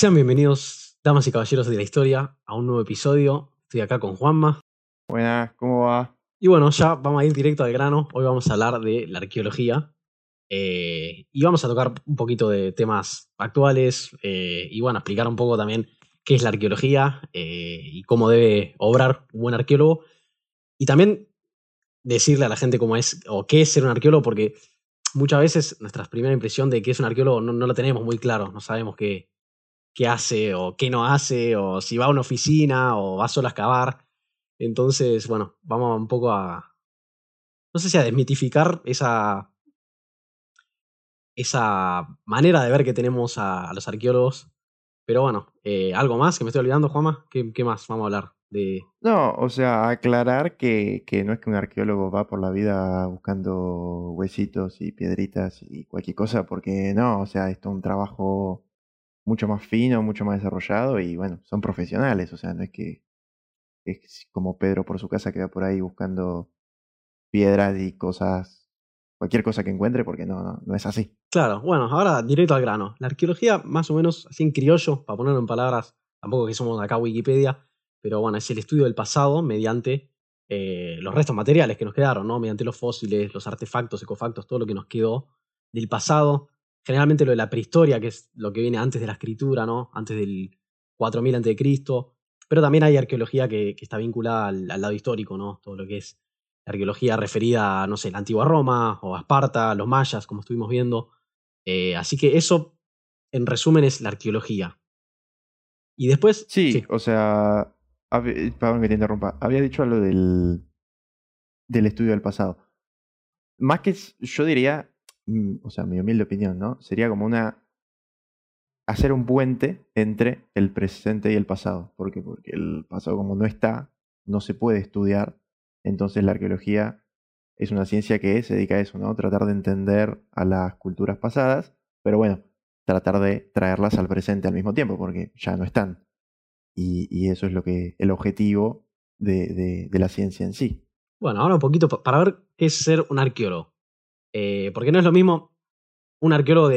Sean bienvenidos, damas y caballeros de la historia, a un nuevo episodio. Estoy acá con Juanma. Buenas, ¿cómo va? Y bueno, ya vamos a ir directo al grano. Hoy vamos a hablar de la arqueología. eh, y vamos a tocar un poquito de temas actuales. eh, y bueno, explicar un poco también qué es la arqueología eh, y cómo debe obrar un buen arqueólogo. Y también decirle a la gente cómo es o qué es ser un arqueólogo, porque muchas veces nuestra primera impresión de qué es un arqueólogo no, no la tenemos muy claro. No sabemos qué, qué hace o qué no hace, o si va a una oficina o va solo a excavar. Entonces, bueno, vamos un poco a. No sé si a desmitificar esa. esa manera de ver que tenemos a, los arqueólogos. Pero bueno, eh, algo más que me estoy olvidando, Juanma. ¿Qué, qué más vamos a hablar? De. No, o sea, aclarar que, que no es que un arqueólogo va por la vida buscando huesitos y piedritas y cualquier cosa, porque no, o sea, esto es un trabajo mucho más fino, mucho más desarrollado y bueno, son profesionales, o sea, no es que es como Pedro por su casa que va por ahí buscando piedras y cosas, cualquier cosa que encuentre, porque no, no, es así. Claro, bueno, ahora directo al grano. La arqueología, más o menos así en criollo, para ponerlo en palabras, tampoco que somos acá Wikipedia, pero bueno, es el estudio del pasado mediante eh, los restos materiales que nos quedaron, ¿no? Mediante los fósiles, los artefactos, ecofactos, todo lo que nos quedó del pasado. Generalmente lo de la prehistoria, que es lo que viene antes de la escritura, ¿no? Antes del 4000 a.C. Pero también hay arqueología que, que está vinculada al, al lado histórico, ¿no? Todo lo que es la arqueología referida a, no sé, la antigua Roma o a Esparta, los mayas, como estuvimos viendo. Eh, así que eso, en resumen, es la arqueología. Y después. Sí, o sea, hab- perdón que te interrumpa, había dicho algo del, del estudio del pasado. Más que, yo diría, o sea, mi humilde opinión, ¿no? Sería como una, hacer un puente entre el presente y el pasado. Porque el pasado como no está, no se puede estudiar, entonces la arqueología es una ciencia que se dedica a eso, ¿no? Tratar de entender a las culturas pasadas, pero bueno, tratar de traerlas al presente al mismo tiempo, porque ya no están. Y, eso es lo que, el objetivo de, de- la ciencia en sí. Bueno, ahora un poquito pa- para ver qué es ser un arqueólogo. Eh, porque no es lo mismo un arqueólogo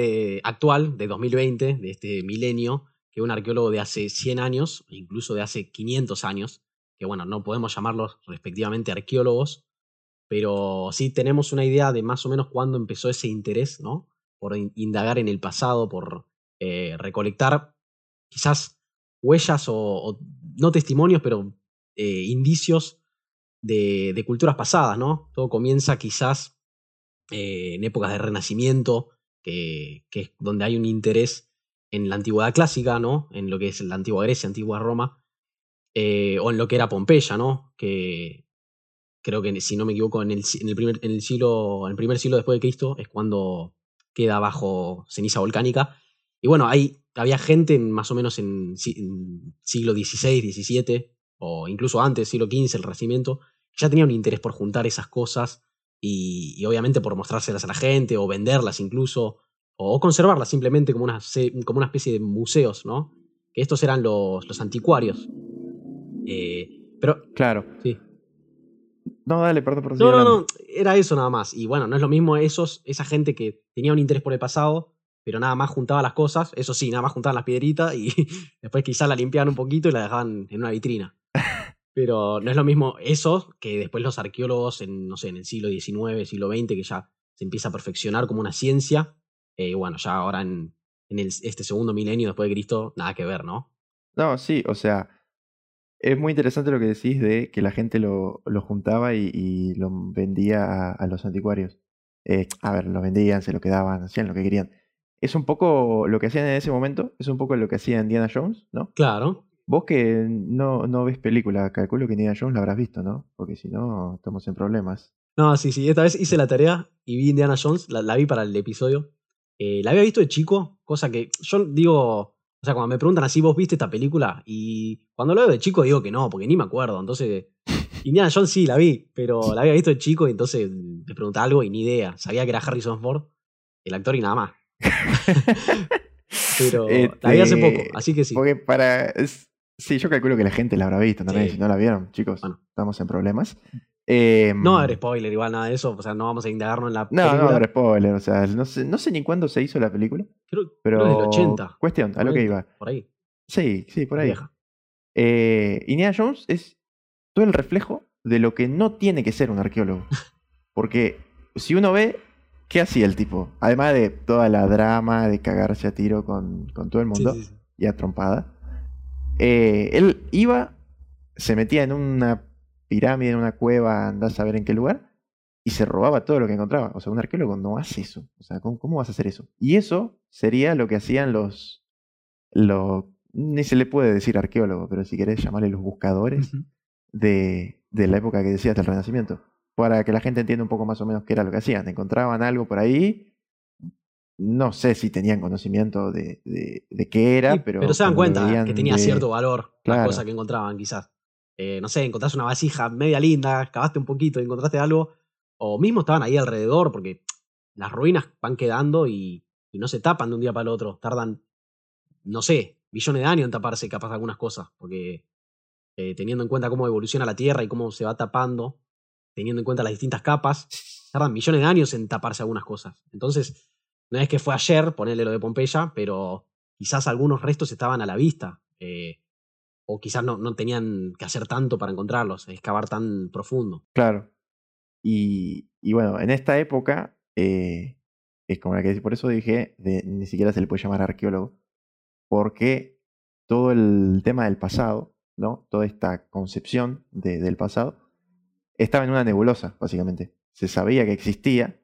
actual, de 2020, de este milenio, que un arqueólogo de hace 100 años, incluso de hace 500 años, que bueno, no podemos llamarlos respectivamente arqueólogos, pero sí tenemos una idea de más o menos cuándo empezó ese interés, ¿no? Por in- indagar en el pasado, por eh, recolectar quizás huellas o, o no testimonios, pero eh, indicios de, de culturas pasadas, ¿no? Todo comienza quizás eh, en épocas de renacimiento, que, es donde hay un interés en la antigüedad clásica, ¿no? En lo que es la antigua Grecia, antigua Roma, eh, o en lo que era Pompeya, ¿no? Que creo que, si no me equivoco, en el, primer, en el siglo, en el primer siglo después de Cristo es cuando queda bajo ceniza volcánica. Y bueno, ahí había gente en- más o menos en, si- en siglo XVI, XVII, o incluso antes, siglo XV, el Renacimiento, ya tenía un interés por juntar esas cosas y, y obviamente por mostrárselas a la gente, o venderlas incluso, o, conservarlas simplemente como una, como una especie de museos, ¿no? Que estos eran los, los anticuarios. Eh, pero, Claro. sí. No, dale, perdón por No, no, no, era eso nada más. Y bueno, no es lo mismo esos, esa gente que tenía un interés por el pasado, pero nada más juntaba las cosas, eso sí, nada más juntaban las piedritas y después quizás la limpiaban un poquito y la dejaban en una vitrina. Pero no es lo mismo eso que después los arqueólogos en, no sé, en el siglo XIX, siglo XX, que ya se empieza a perfeccionar como una ciencia. Eh, bueno, ya ahora en, en el- este segundo milenio después de Cristo, nada que ver, ¿no? No, sí, o sea, es muy interesante lo que decís de que la gente lo, lo juntaba y, y lo vendía a, a los anticuarios. Eh, a ver, lo vendían, se lo quedaban, hacían lo que querían. Es un poco lo que hacían en ese momento, es un poco lo que hacía Indiana Jones, ¿no? Claro. Vos que no, no ves película, calculo que Indiana Jones la habrás visto, ¿no? Porque si no, estamos en problemas. No, sí, sí, esta vez hice la tarea y vi Indiana Jones, la, la vi para el episodio. Eh, la había visto de chico, cosa que yo digo, o sea, cuando me preguntan así, ¿vos viste esta película? Y cuando lo veo de chico digo que no, porque ni me acuerdo. Entonces, Indiana Jones sí la vi, pero la había visto de chico y entonces me preguntaba algo y ni idea. Sabía que era Harrison Ford, el actor y nada más. pero la vi hace Este, poco, así que sí. Porque para. es- sí, yo calculo que la gente la habrá visto también. Sí. Si no la vieron, chicos, Bueno. estamos en problemas. Eh, No va a haber spoiler, igual nada de eso, o sea, no vamos a indagarnos en la No, no, película. no, spoiler. O sea, no sé, no sé ni cuándo se hizo la película. Creo Pero. Creo del 80, Cuestión, a lo que 90, iba. Por ahí. Sí, sí, por ahí. Eh, Indiana Jones es todo el reflejo de lo que no tiene que ser un arqueólogo. Porque si uno ve, ¿qué hacía el tipo? Además de toda la drama de cagarse a tiro con, con todo el mundo sí, sí. y a trompada, eh, él iba, se metía en una pirámide, en una cueva, andás a saber en qué lugar, y se robaba todo lo que encontraba. O sea, un arqueólogo no hace eso. O sea, ¿cómo, cómo vas a hacer eso? Y eso sería lo que hacían los, los ni se le puede decir arqueólogo, pero si querés llamarle los buscadores de, de la época que decías del Renacimiento. Para que la gente entienda un poco más o menos qué era lo que hacían. Encontraban algo por ahí. No sé si tenían conocimiento de, de, de qué era, Sí, pero. se dan cuenta que tenía de- cierto valor la Claro. cosa que encontraban, quizás. Eh, no sé, encontraste una vasija media linda, cavaste un poquito, encontraste algo, o mismo estaban ahí alrededor, porque las ruinas van quedando y, y no se tapan de un día para el otro. Tardan, no sé, millones de años en taparse capaz algunas cosas, porque eh, teniendo en cuenta cómo evoluciona la Tierra y cómo se va tapando, teniendo en cuenta las distintas capas, tardan millones de años en taparse algunas cosas. Entonces, no es que fue ayer ponerle lo de Pompeya, pero quizás algunos restos estaban a la vista. eh, o quizás no, no tenían que hacer tanto para encontrarlos, excavar tan profundo. Claro. Y, y bueno, en esta época, eh, es como la que por eso dije, ni siquiera se le puede llamar arqueólogo, porque todo el tema del pasado, ¿no? Toda esta concepción de- del pasado, estaba en una nebulosa, básicamente. Se sabía que existía,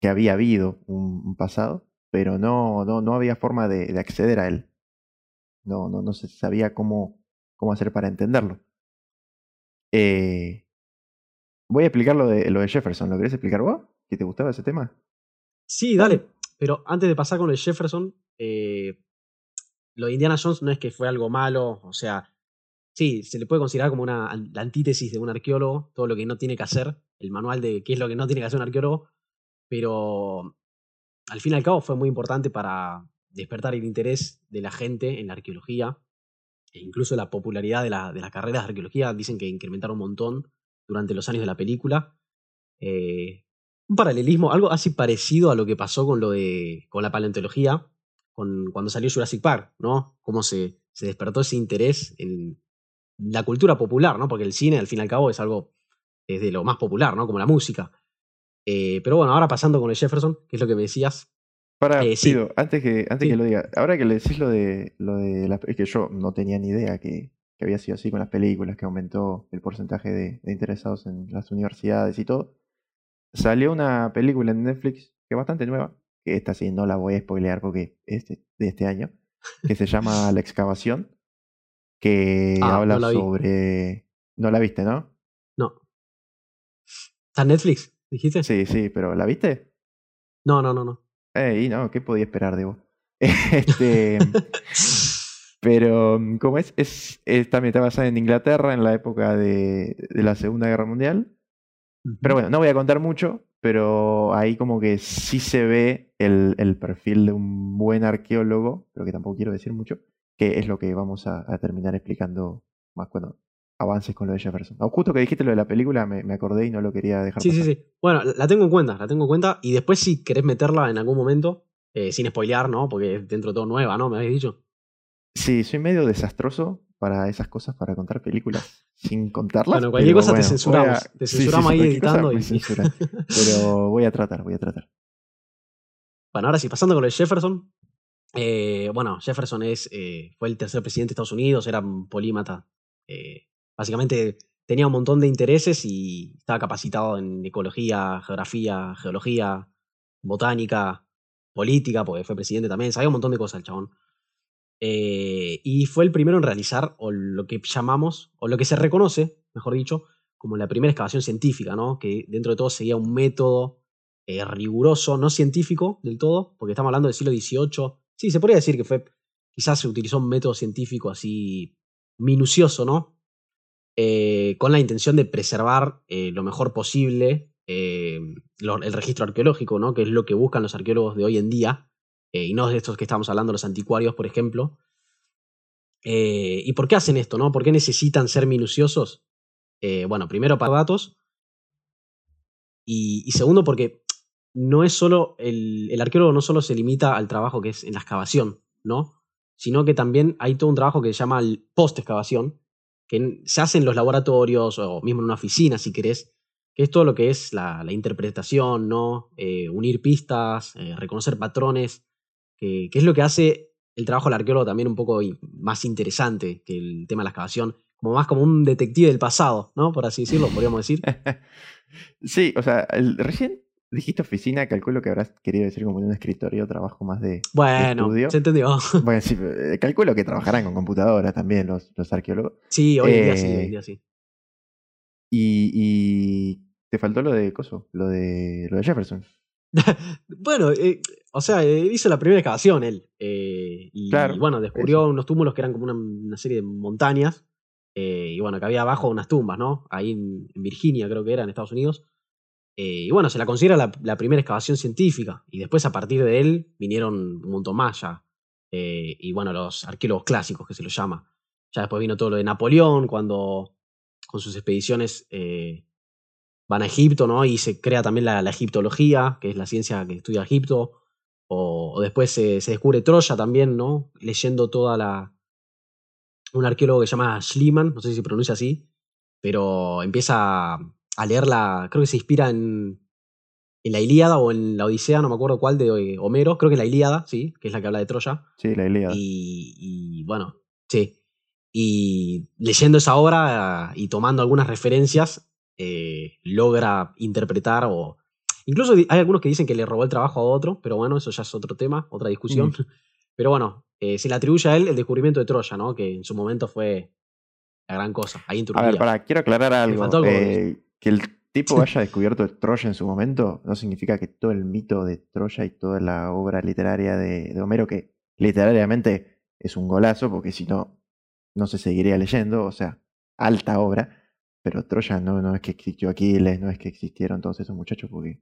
que había habido un, pasado, pero no, no, no había forma de, de acceder a él. No, no, no se sabía cómo, cómo hacer para entenderlo. Eh, voy a explicar lo de, lo de Jefferson. ¿Lo querés explicar vos? ¿Que te gustaba ese tema? Sí, dale. Pero antes de pasar con de Jefferson, eh, lo de Indiana Jones no es que fue algo malo, o sea, sí, se le puede considerar como una la antítesis de un arqueólogo, todo lo que no tiene que hacer, el manual de qué es lo que no tiene que hacer un arqueólogo, pero al fin y al cabo fue muy importante para despertar el interés de la gente en la arqueología, e incluso la popularidad de, la- de las carreras de arqueología dicen que incrementaron un montón durante los años de la película. Eh, un paralelismo, algo así parecido a lo que pasó con lo de con la paleontología, con, cuando salió Jurassic Park, ¿no? Cómo se, se despertó ese interés en la cultura popular, ¿no? Porque el cine, al fin y al cabo, es algo es de lo más popular, ¿no? Como la música. Eh, pero bueno, ahora pasando con el Jefferson, que es lo que me decías. Para, Eh, sí. Pido, antes que, antes Sí. que lo diga, ahora que le decís lo de lo de las es que yo no tenía ni idea que, que había sido así con las películas, que aumentó el porcentaje de, de interesados en las universidades y todo. Salió una película en Netflix que es bastante nueva, que esta sí no la voy a spoilear porque es de, de este año, que se llama La excavación, que Ah, habla no sobre... No la viste, ¿no? No. ¿Está en Netflix? ¿Dijiste? Sí, sí, pero ¿la viste? No, no, no, no. Ey, no, ¿qué podía esperar de vos? este... Pero, mm, ¿cómo es? Es, es- también está basada en Inglaterra en la época de, de la Segunda Guerra Mundial. Pero bueno, no voy a contar mucho, pero ahí como que sí se ve el, el perfil de un buen arqueólogo, pero que tampoco quiero decir mucho, que es lo que vamos a, a terminar explicando más cuando avances con lo de Jefferson. Justo que dijiste lo de la película, me, me acordé y no lo quería dejar Sí, sí, pasar. sí. Bueno, la tengo en cuenta, la tengo en cuenta. Y después, si querés meterla en algún momento, eh, sin spoilear, ¿no? Porque es dentro de todo nueva, ¿no? Me habéis dicho. Sí, soy medio desastroso para esas cosas, para contar películas sin contarlas. Bueno, cualquier cosa te censuramos. a- Te sí, censuramos sí, ahí editando y-. Pero voy a tratar, voy a tratar. Bueno, ahora sí, pasando con lo de Jefferson. eh, bueno, Jefferson es, eh, fue el tercer presidente de Estados Unidos, era un polímata. eh, básicamente tenía un montón de intereses y estaba capacitado en ecología, geografía, geología, botánica, política, porque fue presidente también, sabía un montón de cosas el chabón. Eh, y fue el primero en realizar o lo que llamamos, o lo que se reconoce, mejor dicho, como la primera excavación científica, ¿no? que dentro de todo seguía un método eh, riguroso, no científico del todo, porque estamos hablando del siglo XVIII. Sí, se podría decir que fue, quizás se utilizó un método científico así minucioso, ¿no? Eh, con la intención de preservar eh, lo mejor posible eh, el registro arqueológico, ¿no? Que es lo que buscan los arqueólogos de hoy en día, y no de estos que estamos hablando, los anticuarios, por ejemplo. ¿Y por qué hacen esto, no? ¿Por qué necesitan ser minuciosos? Bueno, primero para datos, y, segundo porque no es solo, el, el arqueólogo no solo se limita al trabajo que es en la excavación, ¿no? Sino que también hay todo un trabajo que se llama el post-excavación, que se hace en los laboratorios o mismo en una oficina, si querés, que es todo lo que es la, interpretación, ¿no? Eh, unir pistas, eh, reconocer patrones, que, es lo que hace el trabajo del arqueólogo también un poco más interesante que el tema de la excavación, como más como un detective del pasado, ¿no? Por así decirlo, podríamos decir. sí, o sea, recién dijiste oficina, calculo que habrás querido decir como en un escritorio, trabajo más de, bueno, se entendió. Bueno, sí, eh, calculo que trabajarán con computadoras también los, los arqueólogos. Sí, hoy en día sí, hoy en día sí. Y, y te faltó lo de Coso, lo de, lo de Jefferson. bueno, eh, o sea, eh, hizo la primera excavación él. Eh, y, bueno, descubrió unos túmulos que eran como una, serie de montañas. y bueno, que había abajo unas tumbas, ¿no? Ahí en, Virginia, creo que era, en Estados Unidos. Y bueno, se la considera la, primera excavación científica. Y después, a partir de él, vinieron un montón más ya. y bueno, los arqueólogos clásicos, que se los llama. Ya después vino todo lo de Napoleón, cuando con sus expediciones van a Egipto, ¿no? Y se crea también la, egiptología, que es la ciencia que estudia Egipto. O, después se, descubre Troya también, ¿no? Leyendo toda la. Un arqueólogo que se llama Schliemann, no sé si se pronuncia así, pero empieza a leerla, creo que se inspira en, en la Ilíada o en la Odisea, no me acuerdo cuál, de Homero, creo que en la Ilíada, sí, que es la que habla de Troya. Sí, la Ilíada. Y, y bueno, sí. Y leyendo esa obra y tomando algunas referencias, eh, logra interpretar o... Incluso hay algunos que dicen que le robó el trabajo a otro, pero bueno, eso ya es otro tema, otra discusión. Pero bueno, eh, se le atribuye a él el descubrimiento de Troya, ¿no? Que en su momento fue la gran cosa, ahí en A ver, para, quiero aclarar algo. Eh, que el tipo haya descubierto Troya en su momento no significa que todo el mito de Troya y toda la obra literaria de, de Homero, que literariamente es un golazo, porque si no, no se seguiría leyendo, o sea, alta obra, pero Troya no, no es que existió Aquiles, no es que existieron todos esos muchachos, porque.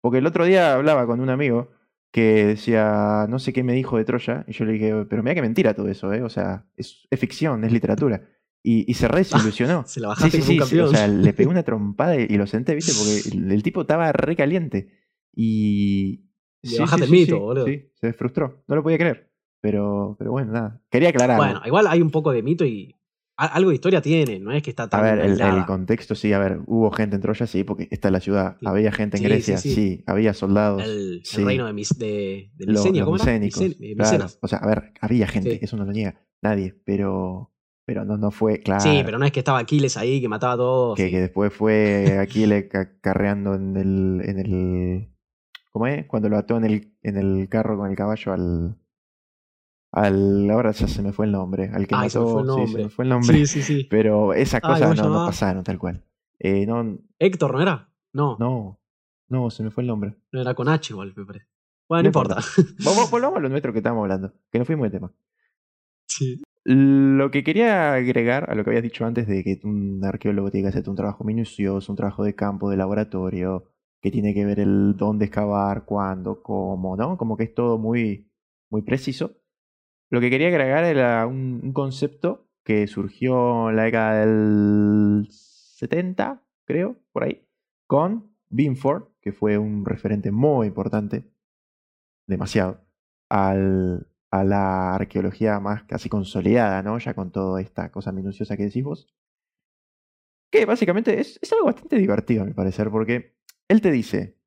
Porque el otro día hablaba con un amigo que decía, no sé qué me dijo de Troya, y yo le dije, pero mira que mentira todo eso, ¿eh? O sea, es, ficción, es literatura. Y, y se desilusionó. se la bajaste sí, sí, sí, O sea, le pegué una trompada y, lo senté, ¿viste? Porque el, tipo estaba re caliente. Y. Le bajaste el mito, boludo. Sí, se frustró. No lo podía creer. Pero, pero bueno, nada. Quería aclarar. Bueno, igual hay un poco de mito y algo de historia tiene, no es que está tan. A ver, el, contexto sí, a ver, hubo gente en Troya, sí, porque esta es la ciudad. Había gente en Grecia, sí, había soldados. El, reino de, de, de Misenia, ¿cómo era? O sea, a ver, había gente, eso no lo niega nadie, pero. Pero no, no fue, claro. Sí, pero no es que estaba Aquiles ahí, que mataba a todos. Que, que después fue Aquiles carreando en el, en el. ¿Cómo es? Cuando lo ató en el, en el carro con el caballo al al ahora ya se me fue el nombre, al que mató, se me fue el nombre. Sí, se me fue el nombre. Sí, sí, sí. Pero esas cosas no, no, pasaron tal cual. Eh, no, Héctor, ¿no era? No. No, no, se me fue el nombre. No era con H igual, me parece. Bueno, no, importa. Vamos, volvamos a lo nuestro que estábamos hablando, que no fuimos de tema. Sí. Lo que quería agregar a lo que habías dicho antes de que un arqueólogo tiene que hacer un trabajo minucioso, un trabajo de campo, de laboratorio, que tiene que ver el dónde excavar, cuándo, cómo, ¿no? Como que es todo muy, muy preciso. Lo que quería agregar era un, concepto que surgió en la década del 70, creo, por ahí, con Binford, que fue un referente muy importante, demasiado, al, a la arqueología más casi consolidada, ¿no? Ya con toda esta cosa minuciosa que decís vos. Que básicamente es, es algo bastante divertido, a mi parecer, porque él te dice,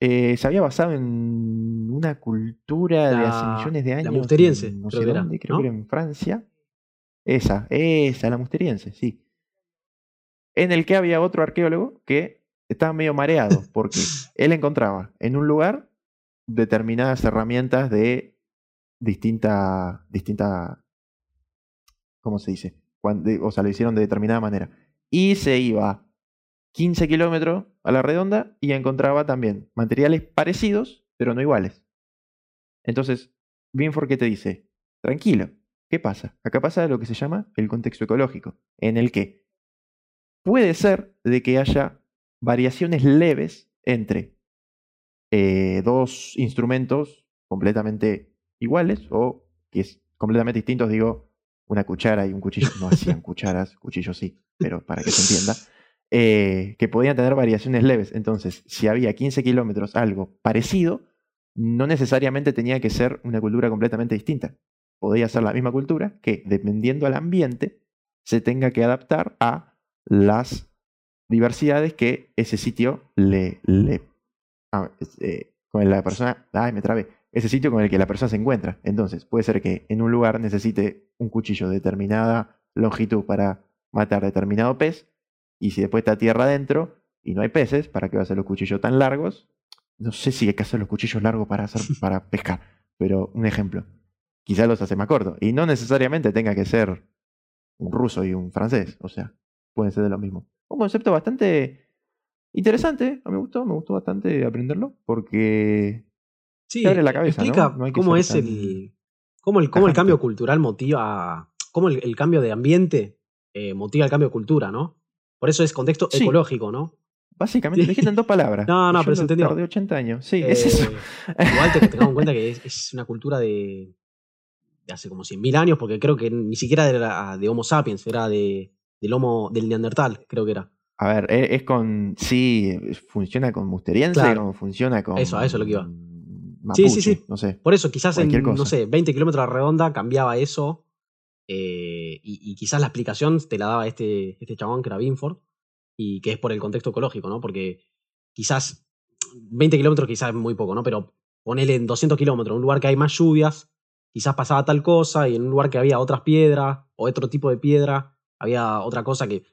eh, se había basado en una cultura de hace millones de años. La musteriense, no sé dónde, creo que era en Francia. Esa, esa, la musteriense, sí. En el que había otro arqueólogo que estaba medio mareado, porque él encontraba en un lugar determinadas herramientas de distinta, distinta, ¿cómo se dice? o sea, lo hicieron de determinada manera. Y se iba 15 kilómetros a la redonda y encontraba también materiales parecidos, pero no iguales. Entonces, Binford, ¿qué te dice? Tranquilo, ¿qué pasa? Acá pasa lo que se llama el contexto ecológico, en el que puede ser de que haya variaciones leves entre eh, dos instrumentos completamente iguales o que es completamente distintos, digo, una cuchara y un cuchillo. No hacían cucharas, cuchillos sí, pero para que se entienda. eh, que podían tener variaciones leves. Entonces, si había 15 kilómetros algo parecido, no necesariamente tenía que ser una cultura completamente distinta. Podía ser la misma cultura que, dependiendo del ambiente, se tenga que adaptar a las diversidades que ese sitio le... le eh, con la persona... Ay, me trabé. Ese sitio con el que la persona se encuentra. Entonces, puede ser que en un lugar necesite un cuchillo de determinada longitud para matar determinado pez, y si después está tierra adentro y no hay peces, ¿para qué va a ser los cuchillos tan largos? No sé si hay que hacer los cuchillos largos para, hacer, para pescar, pero un ejemplo. Quizás los hace más cortos. Y no necesariamente tenga que ser un ruso y un francés. O sea, pueden ser de lo mismo. Un concepto bastante interesante. A mí me gustó, me gustó bastante aprenderlo. Porque sí, abre la cabeza. Explica cómo es el. Cómo el, cómo el cambio cultural motiva. Cómo el, cambio de ambiente eh, motiva el cambio de cultura, ¿no? Por eso es contexto ecológico, ¿no? Básicamente, lo dijiste en dos palabras. No, no, pero se entendió. De 80 años. Sí, es eso. Eh, igual te, tengamos en cuenta que es, una cultura de, de hace como 100.000 años, porque creo que ni siquiera era de Homo sapiens, era de, del Homo del Neandertal, creo que era. A ver, e, es, con. Sí, funciona con musteriense, claro. funciona con. Eso, a eso lo que iba. Sí, sí, sí. No sé. Por eso, quizás en, no sé, 20 kilómetros a redonda cambiaba eso. Eh, y, y, quizás la explicación te la daba este, este chabón que era Binford y que es por el contexto ecológico, ¿no? Porque quizás 20 kilómetros quizás es muy poco, ¿no? Pero ponele en 200 kilómetros, en un lugar que hay más lluvias, quizás pasaba tal cosa, y en un lugar que había otras piedras o otro tipo de piedra, había otra cosa que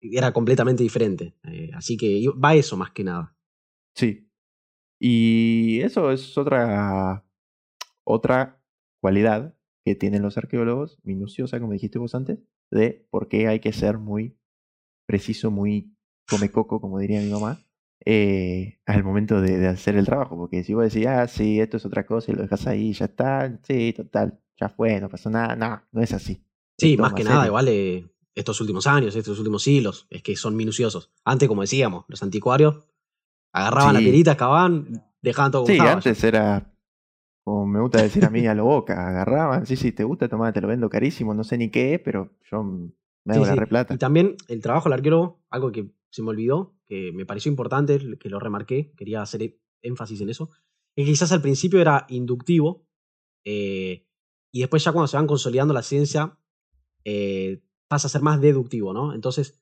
era completamente diferente. Eh, así que va eso más que nada. Sí. Y eso es otra, otra cualidad que tienen los arqueólogos, minuciosa, como dijiste vos antes, de por qué hay que ser muy preciso, muy come coco, como diría mi mamá, eh, al momento de, hacer el trabajo. Porque si vos decís, ah, sí, esto es otra cosa y lo dejas ahí, ya está, sí, total, ya fue, no pasó nada. No, no es así. Sí, más que nada, igual eh, estos últimos años, estos últimos siglos, es que son minuciosos. Antes, como decíamos, los anticuarios agarraban la tirita, excavaban, dejaban todo Sí, antes era, como me gusta decir a mí, a lo boca, agarraban, sí, sí, te gusta tomar, te lo vendo carísimo, no sé ni qué, pero yo y también el trabajo del arquero, algo que se me olvidó, que me pareció importante, que lo remarqué, quería hacer énfasis en eso, es que quizás al principio era inductivo eh, y después ya cuando se van consolidando la ciencia eh, pasa a ser más deductivo, ¿no? Entonces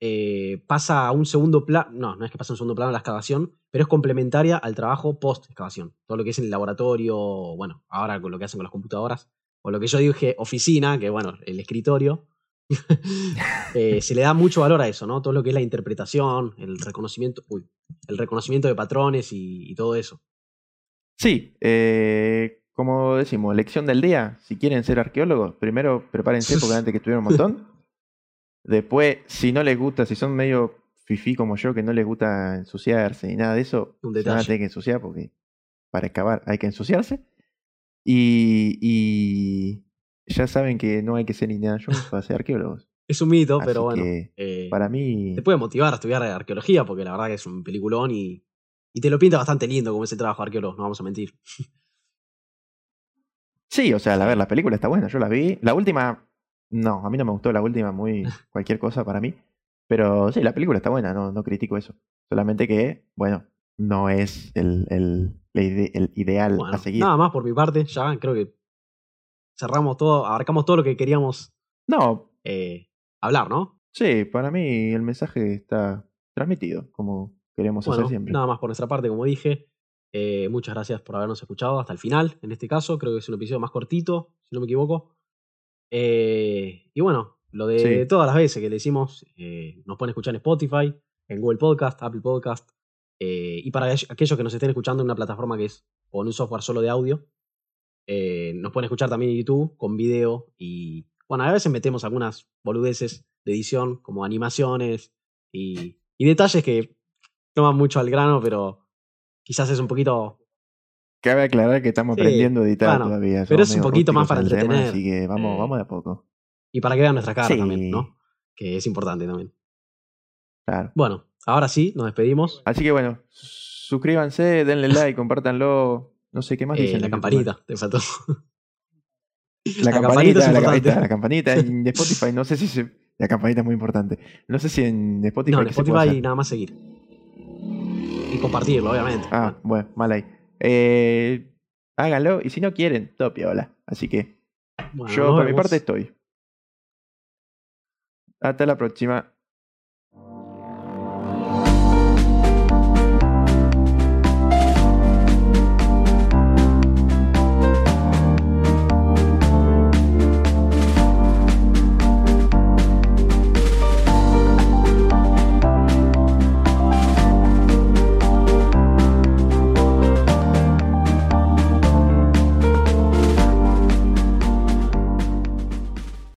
eh, pasa a un segundo plano, no, no es que pasa a un segundo plano la excavación, pero es complementaria al trabajo post-excavación. Todo lo que es en el laboratorio, bueno, ahora con lo que hacen con las computadoras, o lo que yo dije oficina, que bueno, el escritorio, Eh, se le da mucho valor a eso, ¿no? Todo lo que es la interpretación, el reconocimiento, el reconocimiento de patrones y, todo eso. Sí, eh, como decimos, lección del día. Si quieren ser arqueólogos, primero prepárense porque antes que estuvieron un montón. Después, si no les gusta, si son medio fifí como yo, que no les gusta ensuciarse ni nada de eso, un van a tener que ensuciar porque para excavar hay que ensuciarse. y, ya saben que no hay que ser Indiana Jones para ser arqueólogos. Es un mito, pero bueno. Eh, para mí. Te puede motivar a estudiar arqueología, porque la verdad que es un peliculón y, y te lo pinta bastante lindo como ese trabajo de arqueólogo, no vamos a mentir. Sí, o sea, a ver, la película está buena, yo la vi. La última, no, a mí no me gustó la última, muy cualquier cosa para mí. Pero sí, la película está buena, no, no critico eso. Solamente que, bueno, no es el, el, el ideal a seguir. Nada más por mi parte, ya creo que cerramos todo, abarcamos todo lo que queríamos no. Eh, hablar, ¿no? Sí, para mí el mensaje está transmitido, como queremos hacer siempre. Nada más por nuestra parte, como dije. Eh, muchas gracias por habernos escuchado hasta el final. En este caso, creo que es un episodio más cortito, si no me equivoco. Eh, y bueno, lo de todas las veces que le decimos, nos pueden escuchar en Spotify, en Google Podcast, Apple Podcast. y para aquellos que nos estén escuchando en una plataforma que es en un software solo de audio, eh, nos pueden escuchar también en YouTube con video y bueno, a veces metemos algunas boludeces de edición como animaciones y, detalles que toman mucho al grano, pero quizás es un poquito... Cabe aclarar que estamos aprendiendo a editar todavía. Pero es un poquito más para entretener. así que vamos, vamos de a poco. Y para que vean nuestra cara también, ¿no? Que es importante también. Claro. Bueno, ahora sí, nos despedimos. Así que bueno, suscríbanse, denle like, compártanlo. No sé qué más dicen. Eh, la campanita, te faltó. La, campanita, la, campanita, la campanita de Spotify, no sé si se, La campanita es muy importante. No sé si en Spotify. No, en ¿qué se puede Spotify nada más seguir. Y compartirlo, obviamente. Ah, bueno, mal ahí. Eh, háganlo. Y si no quieren, todo piola. Así que Bueno, yo por mi parte estoy. Hasta la próxima.